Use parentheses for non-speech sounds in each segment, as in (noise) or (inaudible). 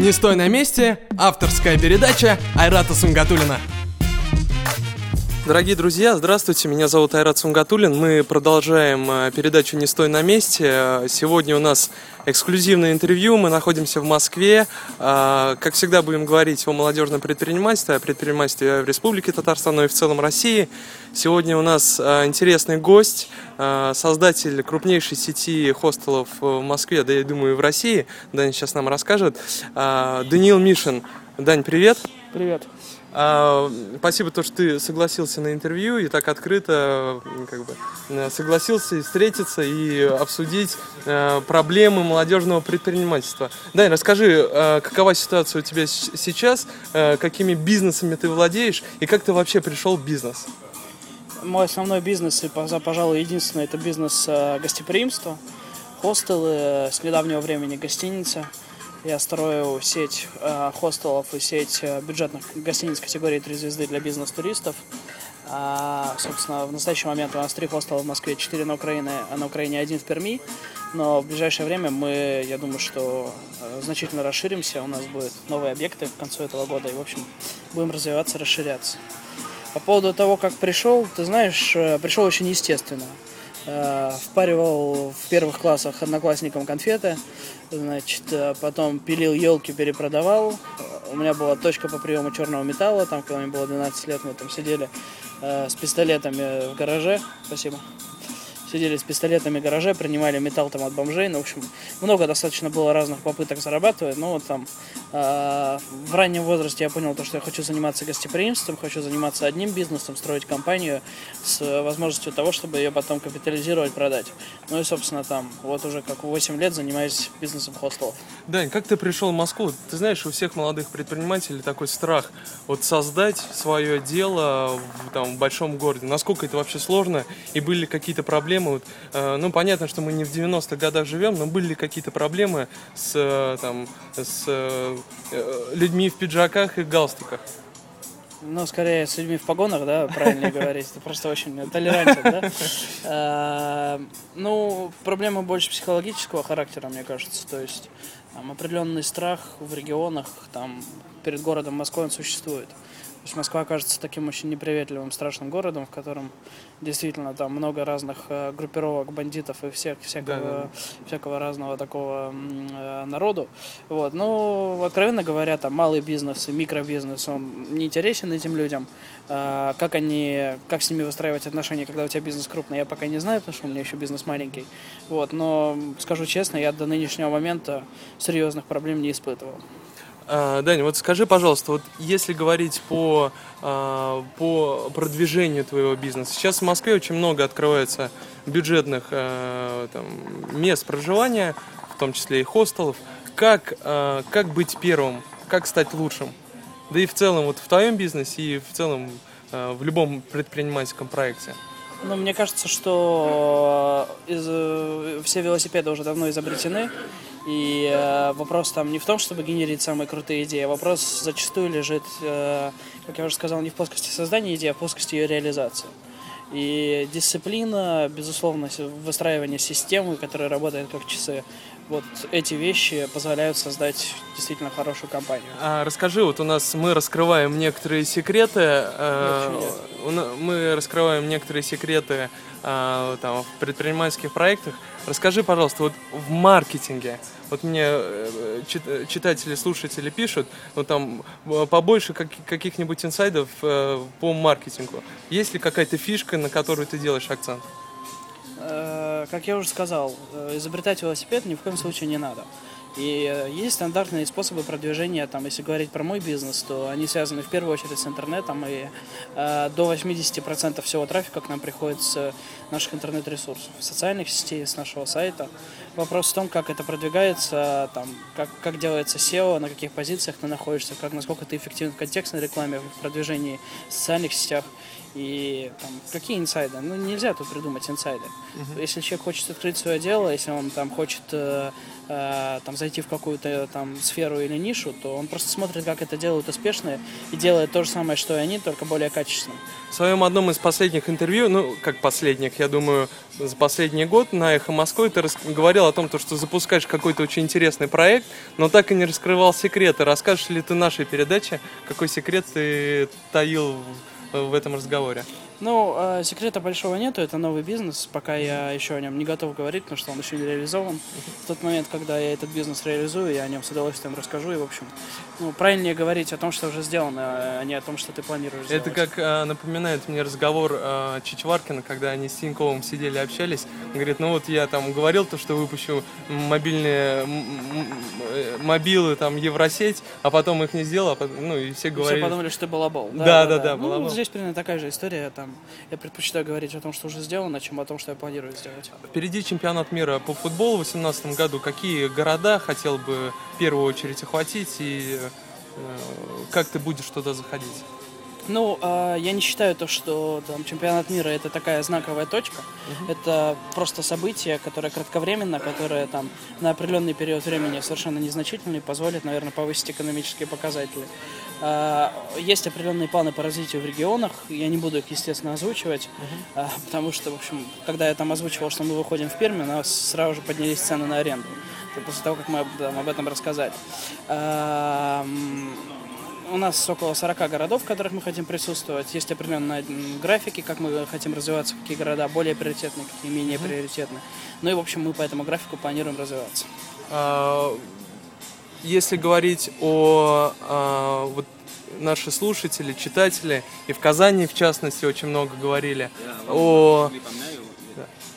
«Не стой на месте» – авторская передача Айрата Сунгатулина. Дорогие друзья, здравствуйте, меня зовут Айрат Сунгатулин. Мы продолжаем э, передачу «Не стой на месте». Сегодня у нас эксклюзивное интервью, мы находимся в Москве. Э, как всегда будем говорить о молодежном предпринимательстве, о предпринимательстве в Республике Татарстан, и в целом России. Сегодня у нас э, интересный гость, создатель крупнейшей сети хостелов в Москве, да я думаю и в России. Дань сейчас нам расскажет. Даниил Мишин. Дань, привет. Привет. А, спасибо, то, что ты согласился на интервью и так открыто как бы, э, согласился встретиться и обсудить э, проблемы молодежного предпринимательства. Дай, расскажи, э, какова ситуация у тебя сейчас, какими бизнесами ты владеешь и как ты вообще пришел в бизнес? Мой основной бизнес, и, пожалуй, единственный, это бизнес гостеприимства, хостелы, с недавнего времени гостиница – я строю сеть э, хостелов и сеть э, бюджетных гостиниц категории 3 звезды для бизнес-туристов. А, собственно, в настоящий момент у нас три хостела в Москве, четыре на Украине, а на Украине один в Перми. Но в ближайшее время мы, я думаю, что э, значительно расширимся. У нас будут новые объекты к концу этого года. И, в общем, будем развиваться, расширяться. По поводу того, как пришел, ты знаешь, э, пришел очень естественно. Э, впаривал в первых классах одноклассникам конфеты, значит, э, потом пилил елки, перепродавал. У меня была точка по приему черного металла, там, когда мне было 12 лет, мы там сидели э, с пистолетами в гараже. Спасибо сидели с пистолетами в гараже, принимали металл там от бомжей. Ну, в общем, много достаточно было разных попыток зарабатывать. Но вот там э, в раннем возрасте я понял то, что я хочу заниматься гостеприимством, хочу заниматься одним бизнесом, строить компанию с возможностью того, чтобы ее потом капитализировать, продать. Ну и, собственно, там вот уже как 8 лет занимаюсь бизнесом хостелов. Дань, как ты пришел в Москву? Ты знаешь, у всех молодых предпринимателей такой страх вот создать свое дело в, там, в большом городе. Насколько это вообще сложно? И были какие-то проблемы. Вот, э, ну, понятно, что мы не в 90-х годах живем, но были ли какие-то проблемы с, э, там, с э, людьми в пиджаках и галстуках? Ну, скорее, с людьми в погонах, да, правильно (laughs) говорить. Это просто очень толерантен, да. Ну, проблема больше психологического характера, мне кажется. То есть определенный страх в регионах, там перед городом Москвой он существует. То есть Москва кажется таким очень неприветливым, страшным городом, в котором действительно там много разных э, группировок бандитов и всех, всякого, да, да. всякого разного такого э, народу. Вот. Ну, откровенно говоря, там малый бизнес и микробизнес, он не интересен этим людям. Э, как они, как с ними выстраивать отношения, когда у тебя бизнес крупный, я пока не знаю, потому что у меня еще бизнес маленький. Вот. Но скажу честно, я до нынешнего момента серьезных проблем не испытывал. А, Даня, вот скажи, пожалуйста, вот если говорить по, а, по продвижению твоего бизнеса, сейчас в Москве очень много открывается бюджетных а, там, мест проживания, в том числе и хостелов. Как, как быть первым, как стать лучшим? Да и в целом вот в твоем бизнесе и в целом в любом предпринимательском проекте. Ну, мне кажется, что из, э, все велосипеды уже давно изобретены, и э, вопрос там не в том, чтобы генерить самые крутые идеи, а вопрос зачастую лежит, э, как я уже сказал, не в плоскости создания идеи, а в плоскости ее реализации. И дисциплина, безусловно, выстраивание системы, которая работает как часы, вот эти вещи позволяют создать действительно хорошую компанию. А, расскажи, вот у нас мы раскрываем некоторые секреты, э, мы раскрываем некоторые секреты э, там, в предпринимательских проектах. Расскажи, пожалуйста, вот в маркетинге, вот мне э, читатели, слушатели пишут, ну там побольше как, каких-нибудь инсайдов э, по маркетингу. Есть ли какая-то фишка, на которую ты делаешь акцент? Э, как я уже сказал, э, изобретать велосипед ни в коем случае не надо. И э, есть стандартные способы продвижения, там, если говорить про мой бизнес, то они связаны в первую очередь с интернетом, и э, до 80% всего трафика к нам приходит с наших интернет-ресурсов, социальных сетей, с нашего сайта. Вопрос в том, как это продвигается, там, как, как делается SEO, на каких позициях ты находишься, как, насколько ты эффективен в контекстной рекламе, в продвижении в социальных сетях. И там, какие инсайды? Ну, нельзя тут придумать инсайды. Uh-huh. Если человек хочет открыть свое дело, если он там хочет э, э, там, зайти в какую-то там сферу или нишу, то он просто смотрит, как это делают успешные, и делает то же самое, что и они, только более качественно. В своем одном из последних интервью, ну, как последних, я думаю, за последний год на «Эхо Москвы» ты говорил о том, что запускаешь какой-то очень интересный проект, но так и не раскрывал секреты. Расскажешь ли ты нашей передаче, какой секрет ты таил в этом разговоре? Ну, э, секрета большого нету, это новый бизнес, пока я еще о нем не готов говорить, потому что он еще не реализован. В тот момент, когда я этот бизнес реализую, я о нем с удовольствием расскажу, и, в общем, ну, правильнее говорить о том, что уже сделано, а не о том, что ты планируешь сделать. Это как э, напоминает мне разговор э, Чичваркина, когда они с Тиньковым сидели, общались. Он говорит, ну вот я там говорил то, что выпущу мобильные мобилы, там, Евросеть, а потом их не сделал, а ну, и все говорили... Все подумали, что ты балабол. Да, да, да, да, да ну, здесь примерно такая же история, там, я предпочитаю говорить о том, что уже сделано, чем о том, что я планирую сделать. Впереди чемпионат мира по футболу в 2018 году. Какие города хотел бы в первую очередь охватить и э, как ты будешь туда заходить? Ну, э, я не считаю то, что там, чемпионат мира это такая знаковая точка. Uh-huh. Это просто событие, которое кратковременно, которое там на определенный период времени совершенно незначительный, позволит, наверное, повысить экономические показатели. Э, есть определенные планы по развитию в регионах. Я не буду их, естественно, озвучивать, uh-huh. э, потому что, в общем, когда я там озвучивал, что мы выходим в Перми, у нас сразу же поднялись цены на аренду. После того, как мы там, об этом рассказали. Э, у нас около 40 городов, в которых мы хотим присутствовать. Есть определенные графики, как мы хотим развиваться, какие города более приоритетные, какие менее mm-hmm. приоритетные. Ну и, в общем, мы по этому графику планируем развиваться. А, если говорить о а, вот наши слушатели, читатели, и в Казани, в частности, очень много говорили о,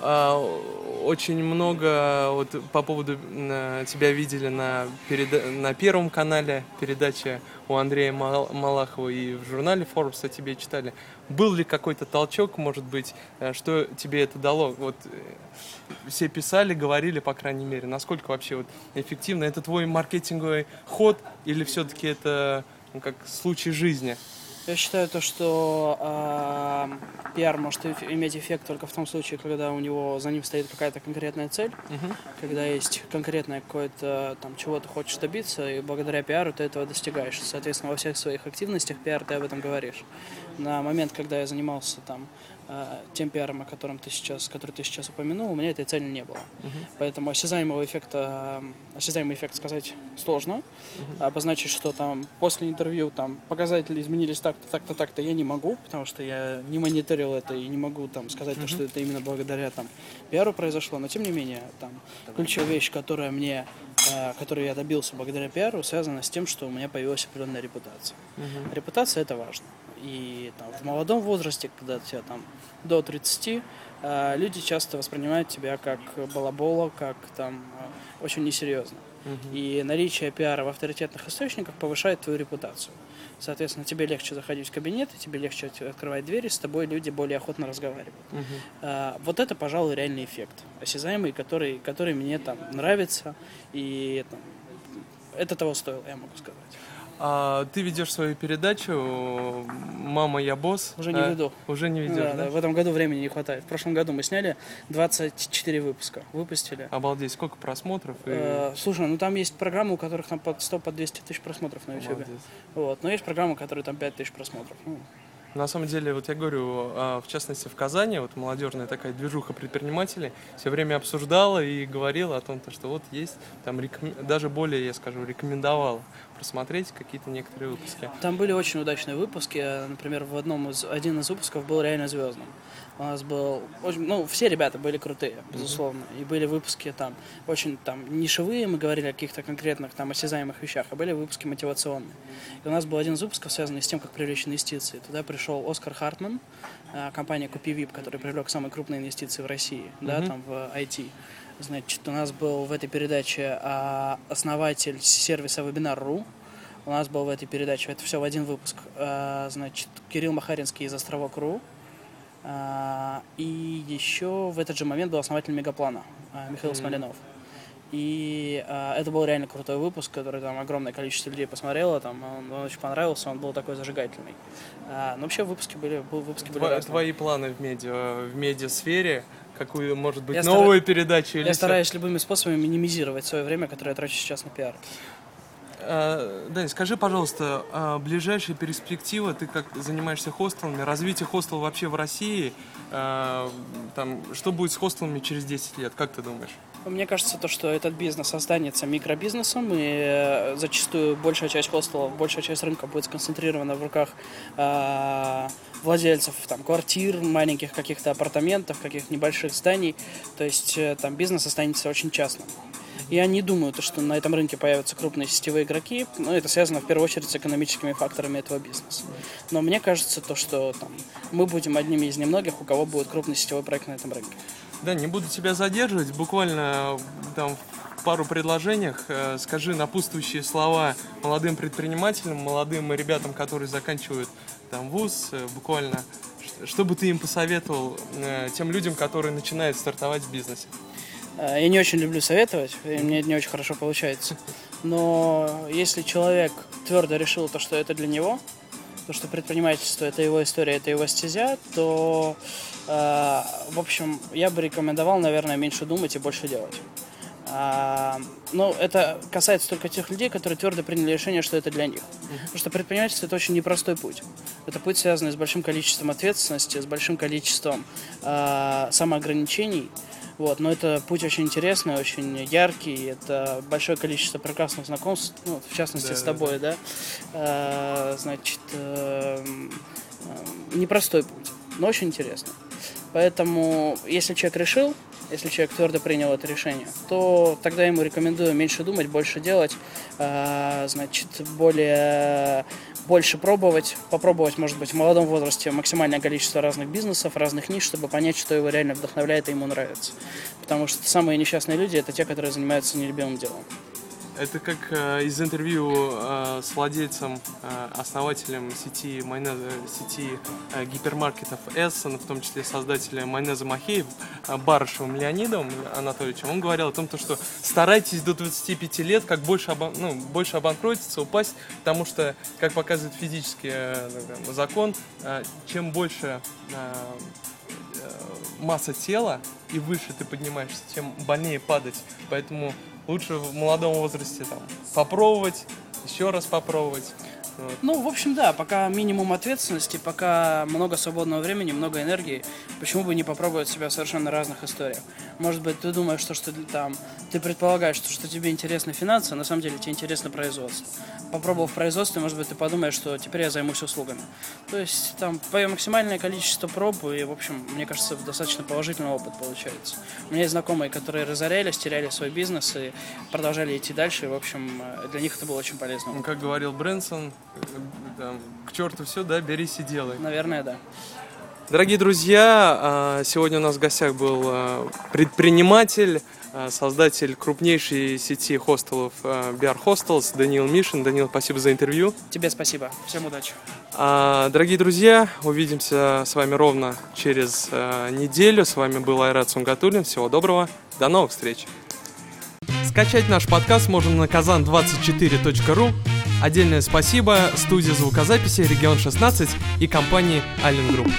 о очень много вот по поводу тебя видели на, переда... на Первом канале передачи у Андрея Малахова и в журнале Forbes о тебе читали. Был ли какой-то толчок, может быть, э, что тебе это дало? Вот э, все писали, говорили, по крайней мере, насколько вообще вот эффективно это твой маркетинговый ход или все-таки это ну, как случай жизни? Я считаю то, что э, пиар может иметь эффект только в том случае, когда у него за ним стоит какая-то конкретная цель, uh-huh. когда есть конкретное какое-то там чего ты хочешь добиться, и благодаря пиару ты этого достигаешь. Соответственно, во всех своих активностях пиар ты об этом говоришь. На момент, когда я занимался там тем пиаром, о котором ты сейчас, который ты сейчас упомянул, у меня этой цели не было. Uh-huh. Поэтому осязаемого эффекта, осязаемый эффект сказать сложно. Uh-huh. Обозначить, что там после интервью там показатели изменились так-то, так-то, так-то, я не могу, потому что я не мониторил это и не могу там сказать, uh-huh. то, что это именно благодаря там пиару произошло. Но тем не менее, там ключевая вещь, которая мне э, которой я добился благодаря пиару, связана с тем, что у меня появилась определенная репутация. Uh-huh. Репутация это важно. И там, в молодом возрасте, когда тебя там до 30, э, люди часто воспринимают тебя как балабола, как там э, очень несерьезно. Угу. И наличие пиара в авторитетных источниках повышает твою репутацию. Соответственно, тебе легче заходить в кабинет, тебе легче открывать двери, с тобой люди более охотно разговаривают. Угу. А, вот это, пожалуй, реальный эффект, осязаемый, который, который мне там нравится, и там, это того стоило, я могу сказать. А, ты ведешь свою передачу «Мама, я босс». Уже не а, веду. Уже не ведешь, да, да? да? В этом году времени не хватает. В прошлом году мы сняли 24 выпуска, выпустили. Обалдеть, сколько просмотров? И... Э, слушай, ну там есть программы, у которых там под 100, под 200 тысяч просмотров на YouTube. Вот. Но есть программы, у которых там 5 тысяч просмотров. Ну, на самом деле, вот я говорю, а, в частности в Казани, вот молодежная такая движуха предпринимателей, все время обсуждала и говорила о том, что вот есть, там реком... даже более, я скажу, рекомендовала просмотреть какие-то некоторые выпуски. Там были очень удачные выпуски, например, в одном из, один из выпусков был реально звездным. У нас был, очень, ну, все ребята были крутые, безусловно, mm-hmm. и были выпуски там очень там нишевые, мы говорили о каких-то конкретных там осязаемых вещах, а были выпуски мотивационные. И у нас был один из выпусков, связанный с тем, как привлечь инвестиции. Туда пришел Оскар Хартман, э, компания CupiVip, который привлек самые крупные инвестиции в России, mm-hmm. да, там в IT. Значит, у нас был в этой передаче а, основатель сервиса Webinar.ru, у нас был в этой передаче, это все в один выпуск, а, значит, Кирилл Махаринский из Островок.ру, а, и еще в этот же момент был основатель Мегаплана Михаил mm-hmm. Смоленов. И э, это был реально крутой выпуск, который там огромное количество людей посмотрело, там он, он очень понравился, он был такой зажигательный. Но вообще выпуски были, выпуски были Тво- разные. Твои планы в медиа, в медиасфере, какую, может быть, Я новую передачу или Я всё? стараюсь любыми способами минимизировать свое время, которое я трачу сейчас на пиар. А, Дань, скажи, пожалуйста, а, ближайшая перспектива, ты как занимаешься хостелами, развитие хостела вообще в России, а, там, что будет с хостелами через 10 лет, как ты думаешь? Мне кажется, то, что этот бизнес останется микробизнесом, и э, зачастую большая часть хостелов, большая часть рынка будет сконцентрирована в руках э, владельцев там, квартир, маленьких каких-то апартаментов, каких-то небольших зданий. То есть э, там бизнес останется очень частным. Я не думаю, то, что на этом рынке появятся крупные сетевые игроки. Но это связано в первую очередь с экономическими факторами этого бизнеса. Но мне кажется, то, что там, мы будем одними из немногих, у кого будет крупный сетевой проект на этом рынке. Да, не буду тебя задерживать, буквально там в пару предложениях э, скажи напутствующие слова молодым предпринимателям, молодым ребятам, которые заканчивают там вуз, э, буквально, что бы ты им посоветовал э, тем людям, которые начинают стартовать в бизнесе? Я не очень люблю советовать, и мне не очень хорошо получается. Но если человек твердо решил то, что это для него, то, что предпринимательство это его история, это его стезя, то, э, в общем, я бы рекомендовал, наверное, меньше думать и больше делать. А, ну, это касается только тех людей, которые твердо приняли решение, что это для них. Потому что предпринимательство это очень непростой путь. Это путь, связанный с большим количеством ответственности, с большим количеством а, самоограничений. Вот, но это путь очень интересный, очень яркий. Это большое количество прекрасных знакомств, ну, в частности, Да, с да, тобой, да. А, значит, эм, непростой путь, но очень интересный. Поэтому, если человек решил, если человек твердо принял это решение, то тогда ему рекомендую меньше думать, больше делать, а, значит, более, больше пробовать, попробовать, может быть, в молодом возрасте максимальное количество разных бизнесов, разных ниш, чтобы понять, что его реально вдохновляет и ему нравится. Потому что самые несчастные люди – это те, которые занимаются нелюбимым делом. Это как э, из интервью э, с владельцем, э, основателем сети, майонеза, сети э, гипермаркетов Эссон, в том числе создателем майонеза Махеев, э, Барышевым Леонидом Анатольевичем. Он говорил о том, то, что старайтесь до 25 лет как больше, обан- ну, больше обанкротиться, упасть, потому что, как показывает физический э, ну, закон, э, чем больше э, э, масса тела и выше ты поднимаешься, тем больнее падать. Поэтому лучше в молодом возрасте там попробовать, еще раз попробовать. Вот. Ну, в общем, да, пока минимум ответственности, пока много свободного времени, много энергии, почему бы не попробовать себя в совершенно разных историях? Может быть, ты думаешь, что, что там, ты предполагаешь, что, что тебе интересны финансы, а на самом деле тебе интересно производство. Попробовав производство, может быть, ты подумаешь, что теперь я займусь услугами. То есть там твое максимальное количество проб, и, в общем, мне кажется, достаточно положительный опыт получается. У меня есть знакомые, которые разорялись, теряли свой бизнес и продолжали идти дальше, и, в общем, э, для них это было очень полезно. Ну, как говорил Брэнсон, там, к черту все, да, берись и делай. Наверное, да. Дорогие друзья, а, сегодня у нас в гостях был а, предприниматель, а, создатель крупнейшей сети хостелов BR Hostels Даниил Мишин. Даниил, спасибо за интервью. Тебе спасибо. Всем удачи. Дорогие друзья, увидимся с вами ровно через неделю. С вами был Айрат Сунгатуллин. Всего доброго. До новых встреч. Скачать наш подкаст можно на kazan24.ru. Отдельное спасибо студии звукозаписи «Регион 16» и компании «Аллен Групп».